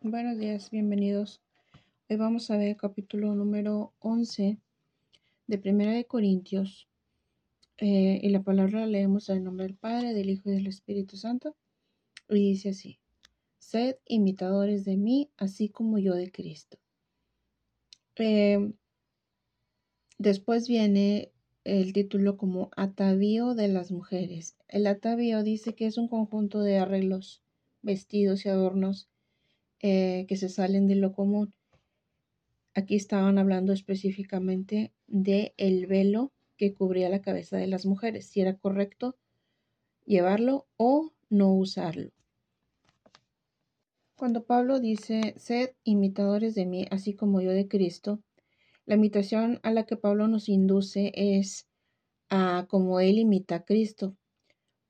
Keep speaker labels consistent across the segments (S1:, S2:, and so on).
S1: Buenos días, bienvenidos. Hoy vamos a ver el capítulo número 11 de Primera de Corintios. Eh, y la palabra la leemos en nombre del Padre, del Hijo y del Espíritu Santo. Y dice así, sed imitadores de mí, así como yo de Cristo. Eh, después viene el título como Atavío de las mujeres. El atavío dice que es un conjunto de arreglos, vestidos y adornos eh, que se salen de lo común. Aquí estaban hablando específicamente de el velo que cubría la cabeza de las mujeres, si era correcto llevarlo o no usarlo. Cuando Pablo dice, sed imitadores de mí, así como yo de Cristo, la imitación a la que Pablo nos induce es a como él imita a Cristo,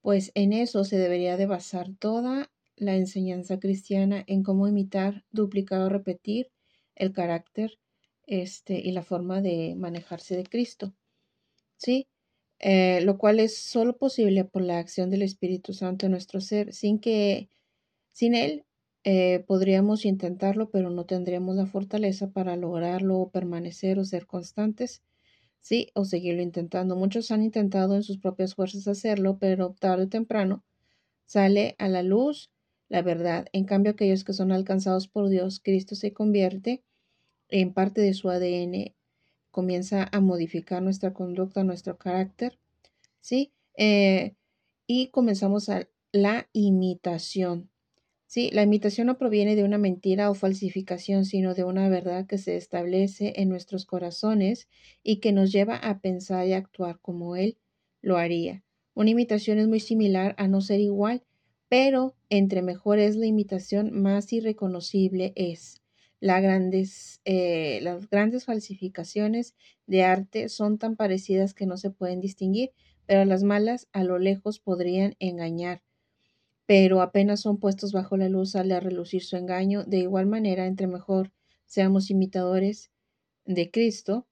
S1: pues en eso se debería de basar toda la enseñanza cristiana en cómo imitar, duplicar o repetir el carácter este, y la forma de manejarse de Cristo. ¿Sí? Eh, lo cual es solo posible por la acción del Espíritu Santo en nuestro ser, sin que, sin Él, eh, podríamos intentarlo, pero no tendríamos la fortaleza para lograrlo o permanecer o ser constantes, sí, o seguirlo intentando. Muchos han intentado en sus propias fuerzas hacerlo, pero tarde o temprano sale a la luz la verdad. En cambio, aquellos que son alcanzados por Dios, Cristo se convierte en parte de su ADN, comienza a modificar nuestra conducta, nuestro carácter, ¿sí? Eh, y comenzamos a la imitación. Sí, la imitación no proviene de una mentira o falsificación, sino de una verdad que se establece en nuestros corazones y que nos lleva a pensar y actuar como Él lo haría. Una imitación es muy similar a no ser igual, pero entre mejor es la imitación, más irreconocible es. grandes, eh, las grandes falsificaciones de arte son tan parecidas que no se pueden distinguir, pero las malas a lo lejos podrían engañar. Pero apenas son puestos bajo la luz sale a relucir su engaño. De igual manera, entre mejor seamos imitadores de Cristo,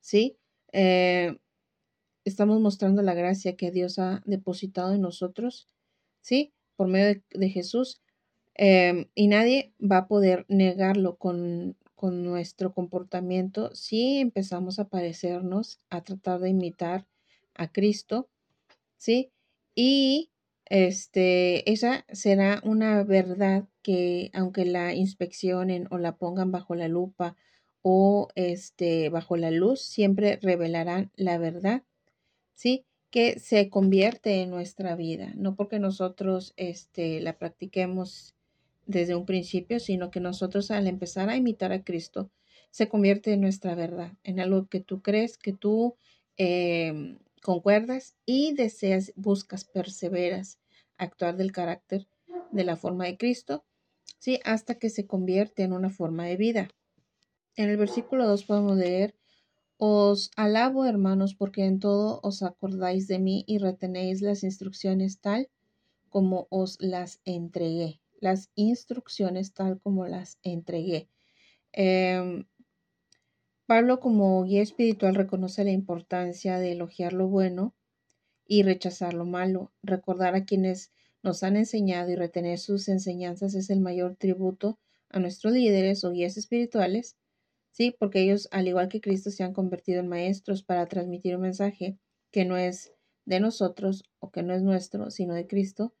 S1: ¿sí? Eh, estamos mostrando la gracia que Dios ha depositado en nosotros ¿sí? Por medio de, Jesús. Em, y nadie va a poder negarlo con, con nuestro comportamiento si empezamos a parecernos, a tratar de imitar a Cristo, ¿sí? Y este, esa será una verdad que aunque la inspeccionen o la pongan bajo la lupa o este, bajo la luz, siempre revelarán la verdad, ¿sí? Que se convierte en nuestra vida, no porque nosotros este, la practiquemos desde un principio, sino que nosotros al empezar a imitar a Cristo, se convierte en nuestra verdad, en algo que tú crees, que tú em, concuerdas y deseas, buscas, perseveras, actuar del carácter de la forma de Cristo, ¿sí? Hasta que se convierte en una forma de vida. En el versículo 2 podemos leer, os alabo, hermanos, porque en todo os acordáis de mí y retenéis las instrucciones tal como os las entregué. Las instrucciones tal como las entregué. Em, Pablo como guía espiritual reconoce la importancia de elogiar lo bueno y rechazar lo malo. Recordar a quienes nos han enseñado y retener sus enseñanzas es el mayor tributo a nuestros líderes o guías espirituales ¿sí? Porque ellos, al igual que Cristo, se han convertido en maestros para transmitir un mensaje que no es de nosotros o que no es nuestro, sino de Cristo,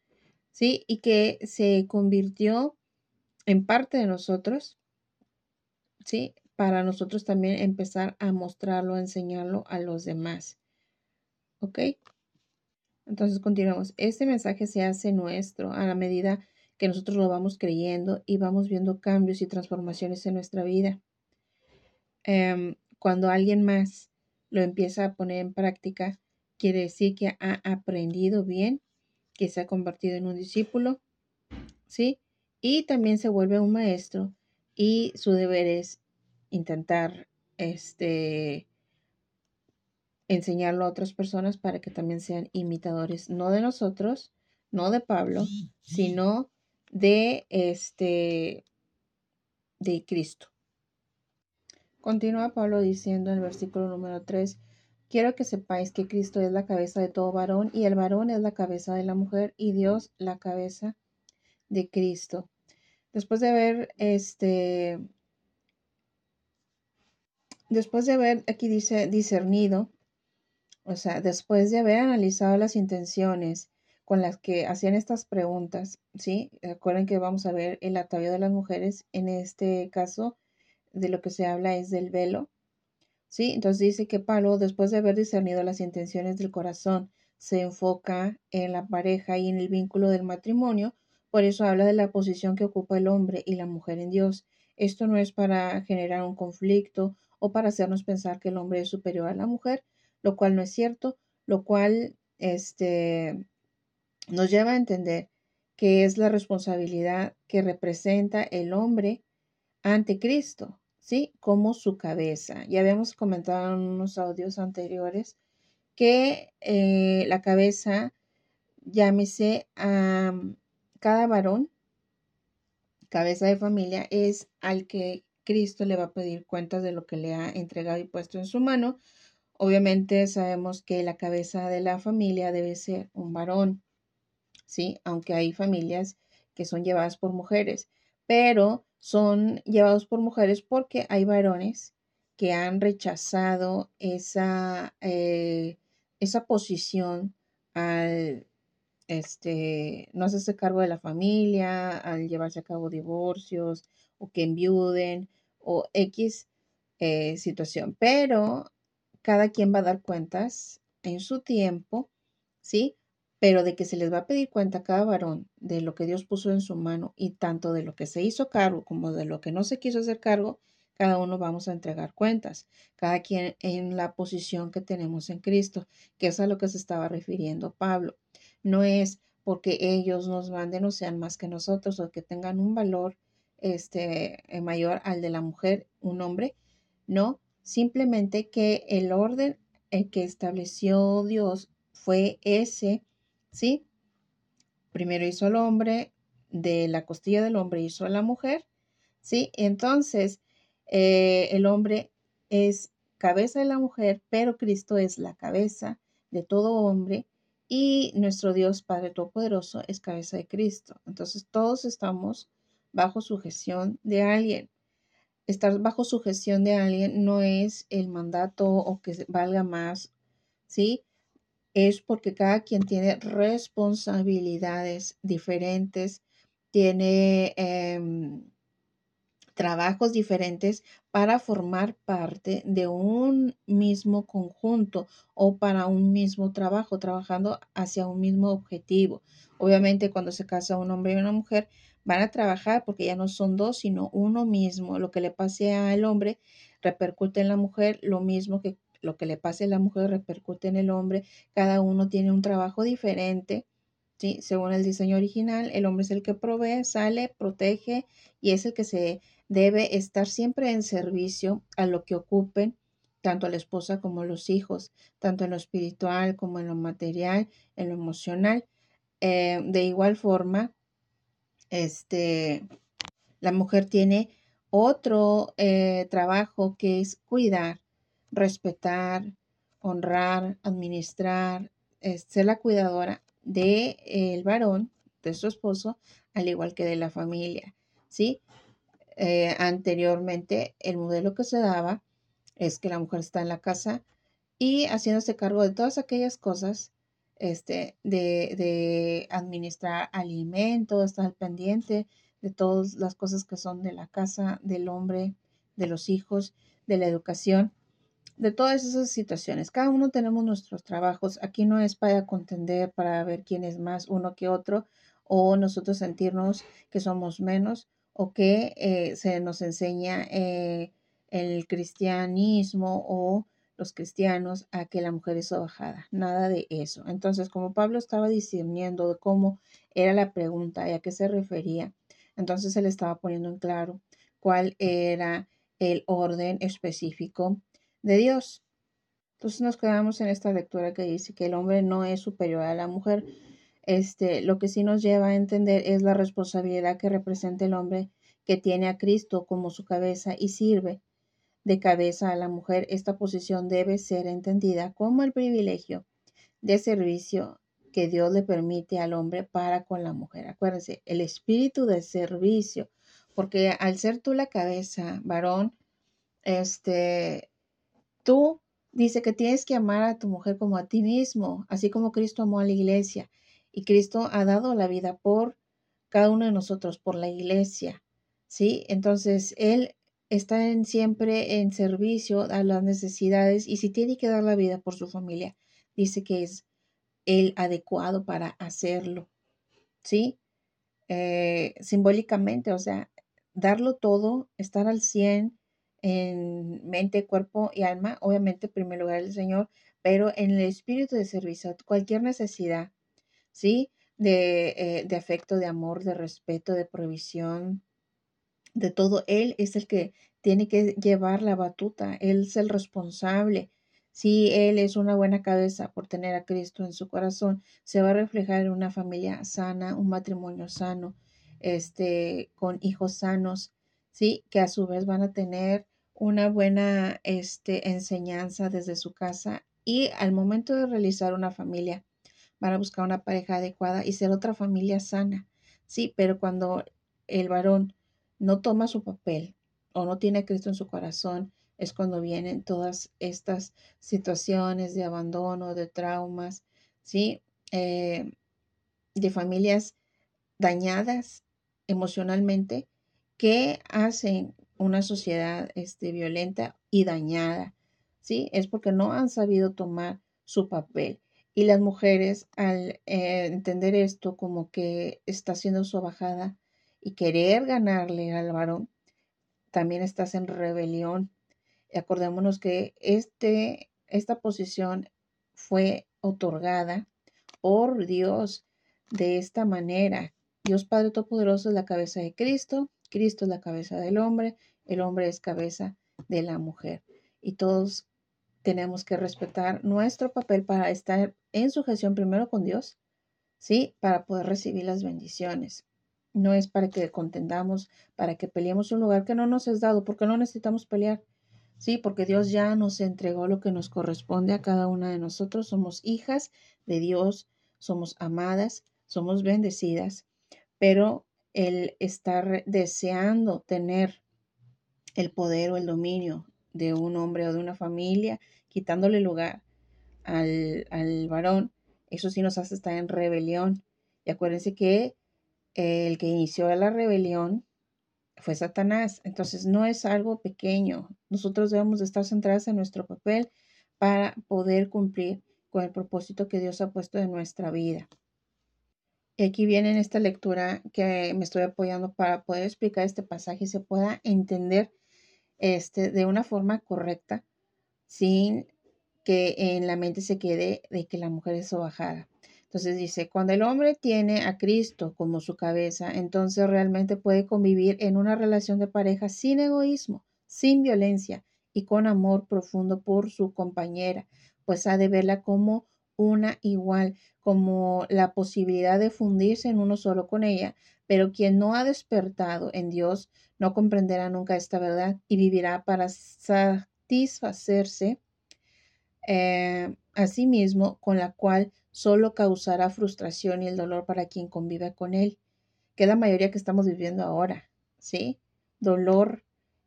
S1: ¿sí? Y que se convirtió en parte de nosotros, ¿sí? Para nosotros también empezar a mostrarlo, a enseñarlo a los demás. ¿Ok? Entonces continuamos. Este mensaje se hace nuestro a la medida que nosotros lo vamos creyendo y vamos viendo cambios y transformaciones en nuestra vida. Em, cuando alguien más lo empieza a poner en práctica, quiere decir que ha aprendido bien, que se ha convertido en un discípulo, ¿sí? Y también se vuelve un maestro y su deber es intentar este enseñarlo a otras personas para que también sean imitadores, no de nosotros, no de Pablo, sino de este de Cristo. Continúa Pablo diciendo en el versículo número 3, quiero que sepáis que Cristo es la cabeza de todo varón y el varón es la cabeza de la mujer y Dios la cabeza de Cristo. Después de haber, este, después de haber, aquí dice, discernido, o sea, después de haber analizado las intenciones con las que hacían estas preguntas, ¿sí? Recuerden que vamos a ver el atavío de las mujeres, en este caso, de lo que se habla es del velo, ¿sí? Entonces dice que Pablo, después de haber discernido las intenciones del corazón, se enfoca en la pareja y en el vínculo del matrimonio, por eso habla de la posición que ocupa el hombre y la mujer en Dios. Esto no es para generar un conflicto o para hacernos pensar que el hombre es superior a la mujer, lo cual no es cierto, lo cual este, nos lleva a entender que es la responsabilidad que representa el hombre ante Cristo, ¿sí? Como su cabeza. Ya habíamos comentado en unos audios anteriores que eh, la cabeza, llámese a cada varón, cabeza de familia, es al que Cristo le va a pedir cuentas de lo que le ha entregado y puesto en su mano. Obviamente sabemos que la cabeza de la familia debe ser un varón, ¿sí? Aunque hay familias que son llevadas por mujeres, pero son llevados por mujeres porque hay varones que han rechazado esa, eh, esa posición al este, no hacerse cargo de la familia, al llevarse a cabo divorcios o que enviuden o X eh, situación. Pero cada quien va a dar cuentas en su tiempo, ¿sí? Pero de que se les va a pedir cuenta a cada varón de lo que Dios puso en su mano y tanto de lo que se hizo cargo como de lo que no se quiso hacer cargo, cada uno vamos a entregar cuentas, cada quien en la posición que tenemos en Cristo, que es a lo que se estaba refiriendo Pablo. No es porque ellos nos manden o sean más que nosotros o que tengan un valor este, eh, mayor al de la mujer, un hombre. No, simplemente que el orden que estableció Dios fue ese, ¿sí? Primero hizo al hombre, de la costilla del hombre hizo a la mujer, ¿sí? Entonces, eh, el hombre es cabeza de la mujer, pero Cristo es la cabeza de todo hombre y nuestro Dios Padre Todopoderoso es cabeza de Cristo. Entonces todos estamos bajo sujeción de alguien. Estar bajo sujeción de alguien no es el mandato o que valga más, ¿sí? Es porque cada quien tiene responsabilidades diferentes, tiene em, trabajos diferentes para formar parte de un mismo conjunto o para un mismo trabajo, trabajando hacia un mismo objetivo. Obviamente cuando se casa un hombre y una mujer van a trabajar porque ya no son dos, sino uno mismo. Lo que le pase al hombre repercute en la mujer, lo mismo que lo que le pase a la mujer repercute en el hombre. Cada uno tiene un trabajo diferente. ¿sí? Según el diseño original, el hombre es el que provee, sale, protege y es el que se debe estar siempre en servicio a lo que ocupen tanto a la esposa como a los hijos, tanto en lo espiritual como en lo material, en lo emocional. Eh, de igual forma, este, la mujer tiene otro eh, trabajo que es cuidar, respetar, honrar, administrar, ser la cuidadora del el varón, de su esposo, al igual que de la familia, ¿sí? Eh, anteriormente el modelo que se daba es que la mujer está en la casa y haciéndose cargo de todas aquellas cosas, este, de, de administrar alimentos, estar pendiente de todas las cosas que son de la casa, del hombre, de los hijos, de la educación, de todas esas situaciones. Cada uno tenemos nuestros trabajos. Aquí no es para contender, para ver quién es más uno que otro o nosotros sentirnos que somos menos o que eh, se nos enseña eh, el cristianismo o los cristianos a que la mujer es bajada, nada de eso. Entonces, como Pablo estaba discerniendo de cómo era la pregunta y a qué se refería, entonces él estaba poniendo en claro cuál era el orden específico de Dios. Entonces nos quedamos en esta lectura que dice que el hombre no es superior a la mujer, este, lo que sí nos lleva a entender es la responsabilidad que representa el hombre que tiene a Cristo como su cabeza y sirve de cabeza a la mujer. Esta posición debe ser entendida como el privilegio de servicio que Dios le permite al hombre para con la mujer. Acuérdense, el espíritu de servicio, porque al ser tú la cabeza, varón, este, tú dice que tienes que amar a tu mujer como a ti mismo, así como Cristo amó a la iglesia. Y Cristo ha dado la vida por cada uno de nosotros, por la iglesia. ¿Sí? Entonces, Él está siempre en servicio a las necesidades y si tiene que dar la vida por su familia, dice que es el adecuado para hacerlo. ¿Sí? Eh, simbólicamente, o sea, darlo todo, estar al 100 en mente, cuerpo y alma, obviamente en primer lugar el Señor, pero en el espíritu de servicio, cualquier necesidad, ¿sí? De, eh, de afecto, de amor, de respeto, de provisión, de todo. Él es el que tiene que llevar la batuta, Él es el responsable. Si Él es una buena cabeza por tener a Cristo en su corazón, se va a reflejar en una familia sana, un matrimonio sano, este, con hijos sanos, ¿sí? Que a su vez van a tener una buena este, enseñanza desde su casa y al momento de realizar una familia, van a buscar una pareja adecuada y ser otra familia sana, ¿sí? Pero cuando el varón no toma su papel o no tiene a Cristo en su corazón, es cuando vienen todas estas situaciones de abandono, de traumas, ¿sí? Eh, de familias dañadas emocionalmente que hacen una sociedad este, violenta y dañada, ¿sí? Es porque no han sabido tomar su papel. Y las mujeres, al eh, entender esto como que está siendo su bajada y querer ganarle al varón, también estás en rebelión. Acordémonos que este, esta posición fue otorgada por Dios de esta manera, Dios Padre Todopoderoso es la cabeza de Cristo, Cristo es la cabeza del hombre, el hombre es cabeza de la mujer. Y todos tenemos que respetar nuestro papel para estar en sujeción primero con Dios, ¿sí? Para poder recibir las bendiciones. No es para que contendamos, para que peleemos un lugar que no nos es dado, porque no necesitamos pelear. Sí, porque Dios ya nos entregó lo que nos corresponde a cada una de nosotros. Somos hijas de Dios, somos amadas, somos bendecidas pero el estar deseando tener el poder o el dominio de un hombre o de una familia, quitándole lugar al, varón, eso sí nos hace estar en rebelión. Y acuérdense que el que inició la rebelión fue Satanás. Entonces no es algo pequeño. Nosotros debemos de estar centrados en nuestro papel para poder cumplir con el propósito que Dios ha puesto en nuestra vida. Y aquí viene en esta lectura que me estoy apoyando para poder explicar este pasaje y se pueda entender este, de una forma correcta sin que en la mente se quede de que la mujer es sobajada. Entonces dice, cuando el hombre tiene a Cristo como su cabeza, entonces realmente puede convivir en una relación de pareja sin egoísmo, sin violencia y con amor profundo por su compañera, pues ha de verla como una igual, como la posibilidad de fundirse en uno solo con ella, pero quien no ha despertado en Dios no comprenderá nunca esta verdad y vivirá para satisfacerse eh, a sí mismo, con la cual solo causará frustración y el dolor para quien convive con él, que es la mayoría que estamos viviendo ahora, ¿sí? Dolor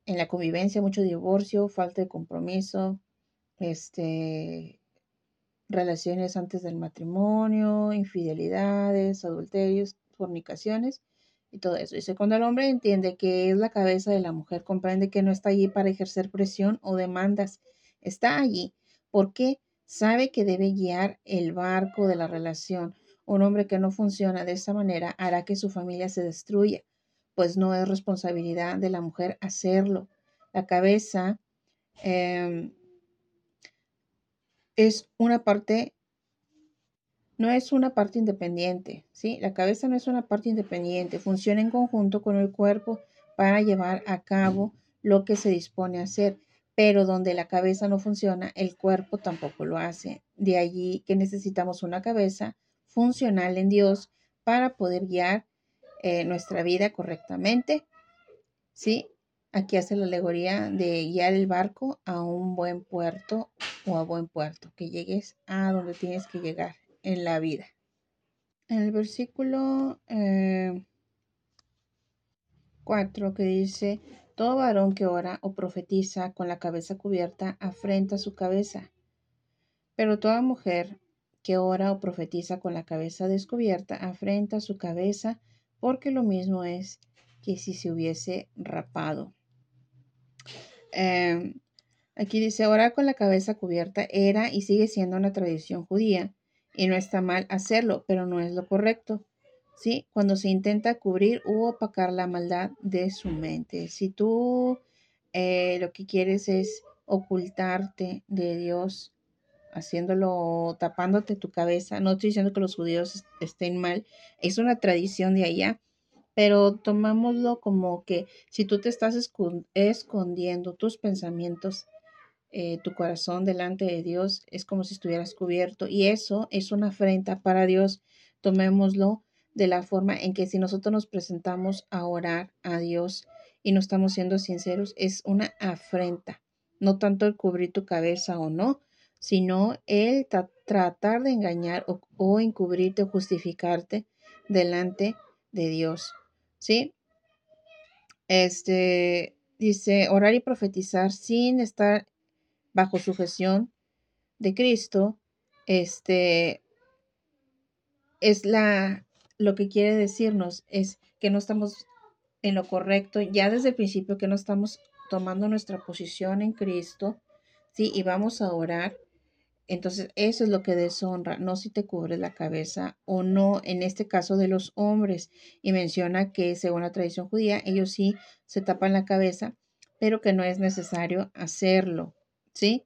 S1: en la convivencia, mucho divorcio, falta de compromiso, este, relaciones antes del matrimonio, infidelidades, adulterios, fornicaciones y todo eso. Dice, cuando el hombre entiende que es la cabeza de la mujer, comprende que no está allí para ejercer presión o demandas, está allí porque sabe que debe guiar el barco de la relación. Un hombre que no funciona de esa manera hará que su familia se destruya, pues no es responsabilidad de la mujer hacerlo. La cabeza eh, es una parte, no es una parte independiente, ¿sí? La cabeza no es una parte independiente, funciona en conjunto con el cuerpo para llevar a cabo lo que se dispone a hacer, pero donde la cabeza no funciona, el cuerpo tampoco lo hace. De allí que necesitamos una cabeza funcional en Dios para poder guiar eh, nuestra vida correctamente, ¿sí? Aquí hace la alegoría de guiar el barco a un buen puerto o a buen puerto, que llegues a donde tienes que llegar en la vida. En el versículo 4 4 que dice, todo varón que ora o profetiza con la cabeza cubierta afrenta su cabeza, pero toda mujer que ora o profetiza con la cabeza descubierta afrenta su cabeza, porque lo mismo es que si se hubiese rapado. Em, aquí dice, orar con la cabeza cubierta era y sigue siendo una tradición judía, y no está mal hacerlo, pero no es lo correcto. ¿Sí? Cuando se intenta cubrir u opacar la maldad de su mente. Si tú eh, lo que quieres es ocultarte de Dios, haciéndolo, tapándote tu cabeza. No estoy diciendo que los judíos estén mal, es una tradición de allá, pero tomámoslo como que si tú te estás escondiendo tus pensamientos, eh, tu corazón delante de Dios, es como si estuvieras cubierto y eso es una afrenta para Dios. Tomémoslo de la forma en que si nosotros nos presentamos a orar a Dios y no estamos siendo sinceros, es una afrenta. No tanto el cubrir tu cabeza o no, sino el tratar de engañar o, encubrirte o justificarte delante de Dios. ¿Sí? Este dice orar y profetizar sin estar bajo sujeción de Cristo. Este es la lo que quiere decirnos es que no estamos en lo correcto ya desde el principio que no estamos tomando nuestra posición en Cristo, ¿sí? Y vamos a orar entonces, eso es lo que deshonra, no si te cubres la cabeza o no, en este caso de los hombres. Y menciona que según la tradición judía, ellos sí se tapan la cabeza, pero que no es necesario hacerlo, ¿sí?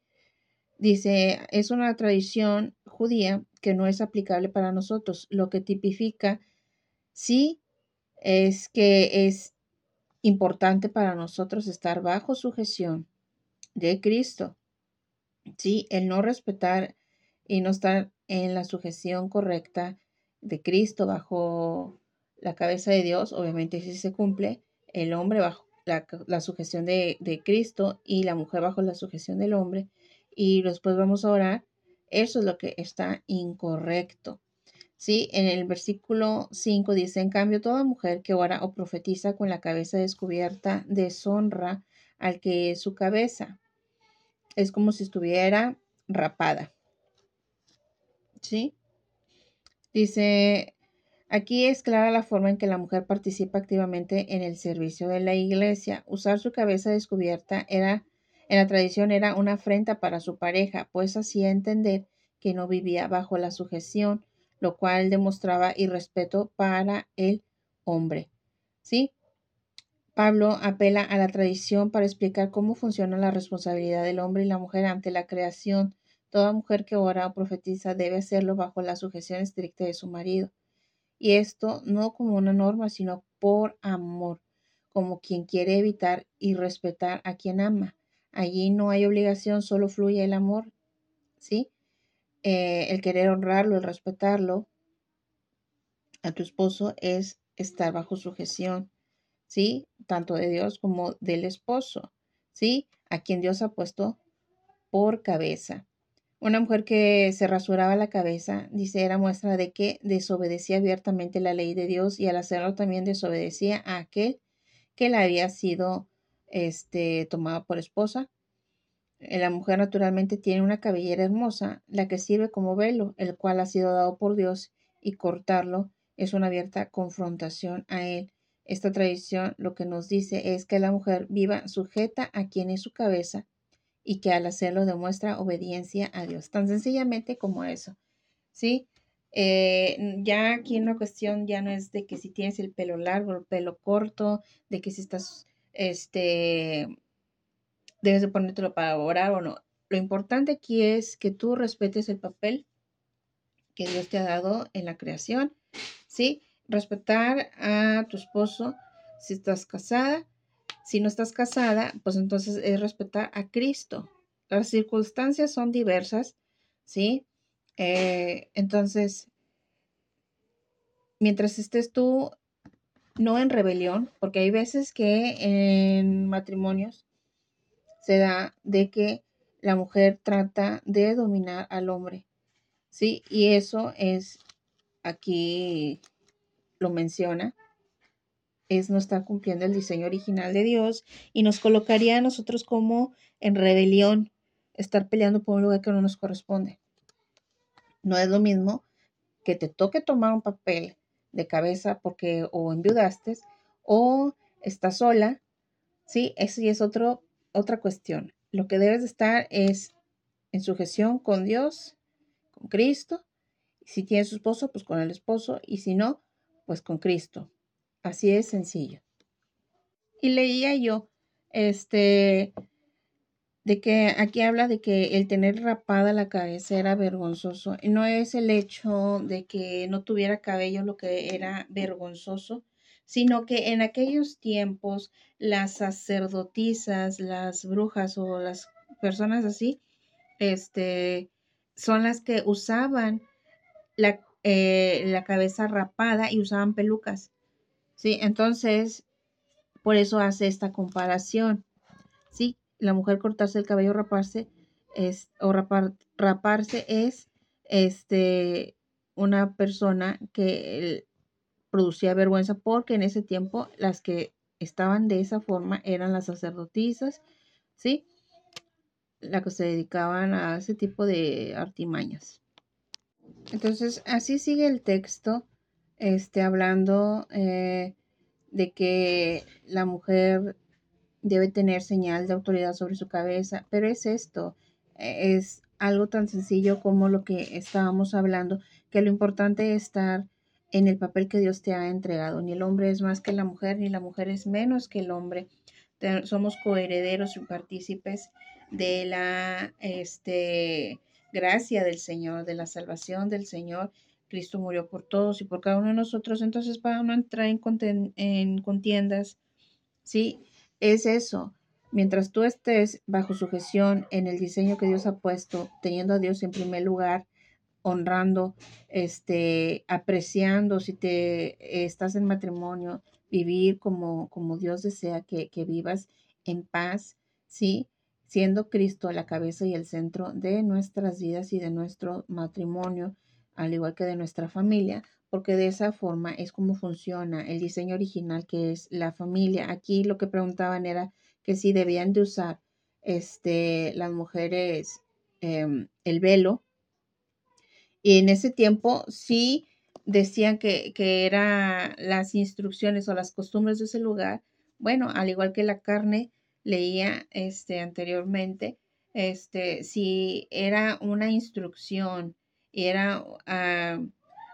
S1: Dice, es una tradición judía que no es aplicable para nosotros, lo que tipifica, sí, es que es importante para nosotros estar bajo sujeción de Cristo ¿sí? El no respetar y no estar en la sujeción correcta de Cristo bajo la cabeza de Dios, obviamente si se cumple, el hombre bajo la, sujeción de, de, Cristo y la mujer bajo la sujeción del hombre, y después vamos a orar, eso es lo que está incorrecto. ¿Sí? En el versículo 5 dice, en cambio, toda mujer que ora o profetiza con la cabeza descubierta deshonra al que es su cabeza es como si estuviera rapada. ¿Sí? Dice, aquí es clara la forma en que la mujer participa activamente en el servicio de la iglesia. Usar su cabeza descubierta era, en la tradición era una afrenta para su pareja, pues hacía entender que no vivía bajo la sujeción, lo cual demostraba irrespeto para el hombre. ¿Sí? Pablo apela a la tradición para explicar cómo funciona la responsabilidad del hombre y la mujer ante la creación. Toda mujer que ora o profetiza debe hacerlo bajo la sujeción estricta de su marido. Y esto no como una norma, sino por amor, como quien quiere evitar y respetar a quien ama. Allí no hay obligación, solo fluye el amor, ¿sí? Eh, el querer honrarlo, el respetarlo a tu esposo es estar bajo sujeción ¿sí? Tanto de Dios como del esposo, ¿sí? A quien Dios ha puesto por cabeza. Una mujer que se rasuraba la cabeza, dice, era muestra de que desobedecía abiertamente la ley de Dios y al hacerlo también desobedecía a aquel que la había sido este, tomada por esposa. Eh, la mujer naturalmente tiene una cabellera hermosa, la que sirve como velo, el cual ha sido dado por Dios, y cortarlo es una abierta confrontación a él. Esta tradición lo que nos dice es que la mujer viva sujeta a quien es su cabeza y que al hacerlo demuestra obediencia a Dios, tan sencillamente como eso, ¿sí? Eh, ya aquí una cuestión ya no es de que si tienes el pelo largo el pelo corto, de que si estás, este, debes de ponértelo para orar o no. Lo importante aquí es que tú respetes el papel que Dios te ha dado en la creación, ¿sí? Respetar a tu esposo si estás casada. Si no estás casada, pues entonces es respetar a Cristo. Las circunstancias son diversas, ¿sí? Eh, entonces, mientras estés tú no en rebelión, porque hay veces que en matrimonios se da de que la mujer trata de dominar al hombre, ¿sí? Y eso es aquí lo menciona, es no estar cumpliendo el diseño original de Dios y nos colocaría a nosotros como en rebelión, estar peleando por un lugar que no nos corresponde. No es lo mismo que te toque tomar un papel de cabeza porque o enviudaste o estás sola, ¿sí? Eso ya es otro, otra cuestión. Lo que debes de estar es en sujeción con Dios, con Cristo. Si tienes su esposo, pues con el esposo. Y si no, pues con Cristo. Así es sencillo. Y leía yo, este, de que aquí habla de que el tener rapada la cabeza era vergonzoso. No es el hecho de que no tuviera cabello lo que era vergonzoso, sino que en aquellos tiempos las sacerdotisas, las brujas o las personas así, este, son las que usaban la, eh, la cabeza rapada y usaban pelucas. ¿sí? Entonces, por eso hace esta comparación, ¿sí? La mujer cortarse el cabello, raparse, es, o raparse es este, una persona que producía vergüenza porque en ese tiempo las que estaban de esa forma eran las sacerdotisas, ¿sí? La que se dedicaban a ese tipo de artimañas. Entonces, así sigue el texto este, hablando eh, de que la mujer debe tener señal de autoridad sobre su cabeza, pero es esto, eh, es algo tan sencillo como lo que estábamos hablando, que lo importante es estar en el papel que Dios te ha entregado. Ni el hombre es más que la mujer, ni la mujer es menos que el hombre. Somos coherederos y partícipes de la este, gracia del Señor, de la salvación del Señor Cristo murió por todos y por cada uno de nosotros, entonces para no entrar en, en contiendas, ¿sí? Es eso. Mientras tú estés bajo sujeción en el diseño que Dios ha puesto, teniendo a Dios en primer lugar, honrando, este, apreciando, si te estás en matrimonio, vivir como, como Dios desea que, que vivas en paz, ¿sí? Siendo Cristo la cabeza y el centro de nuestras vidas y de nuestro matrimonio, al igual que de nuestra familia, porque de esa forma es como funciona el diseño original que es la familia. Aquí lo que preguntaban era que si debían de usar este, las mujeres em, el velo. Y en ese tiempo sí decían que, que eran las instrucciones o las costumbres de ese lugar. Bueno, al igual que la carne leía este, anteriormente, este, si era una instrucción era ah,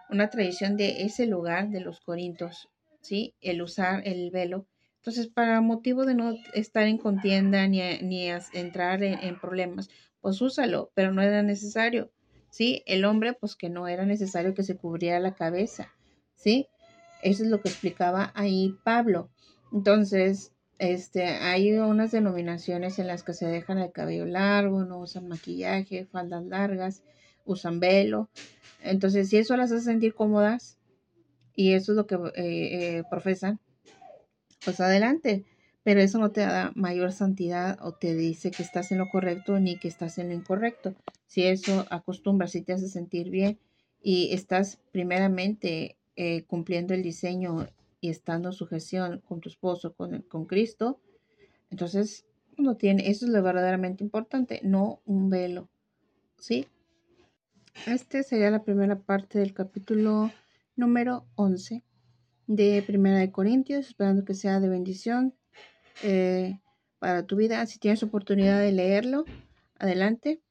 S1: una tradición de ese lugar, de los Corintios, ¿sí? El usar el velo. Entonces, para motivo de no estar en contienda ni, ni entrar en, problemas, pues úsalo, pero no era necesario, ¿sí? El hombre, pues que no era necesario que se cubriera la cabeza, ¿sí? Eso es lo que explicaba ahí Pablo. Entonces, este, hay unas denominaciones en las que se dejan el cabello largo, no usan maquillaje, faldas largas, usan velo. Entonces, si eso las hace sentir cómodas y eso es lo que eh, eh, profesan, pues adelante. Pero eso no te da mayor santidad o te dice que estás en lo correcto ni que estás en lo incorrecto. Si eso acostumbras, si te hace sentir bien y estás primeramente eh, cumpliendo el diseño y estando en sujeción con tu esposo, con, con Cristo, entonces no tiene, eso es lo verdaderamente importante, no un velo. ¿Sí? Este sería la primera parte del capítulo número 11 de Primera de Corintios, esperando que sea de bendición eh, para tu vida. Si tienes oportunidad de leerlo, adelante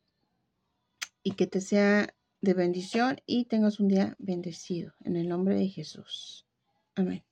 S1: y que te sea de bendición y tengas un día bendecido en el nombre de Jesús. Amén.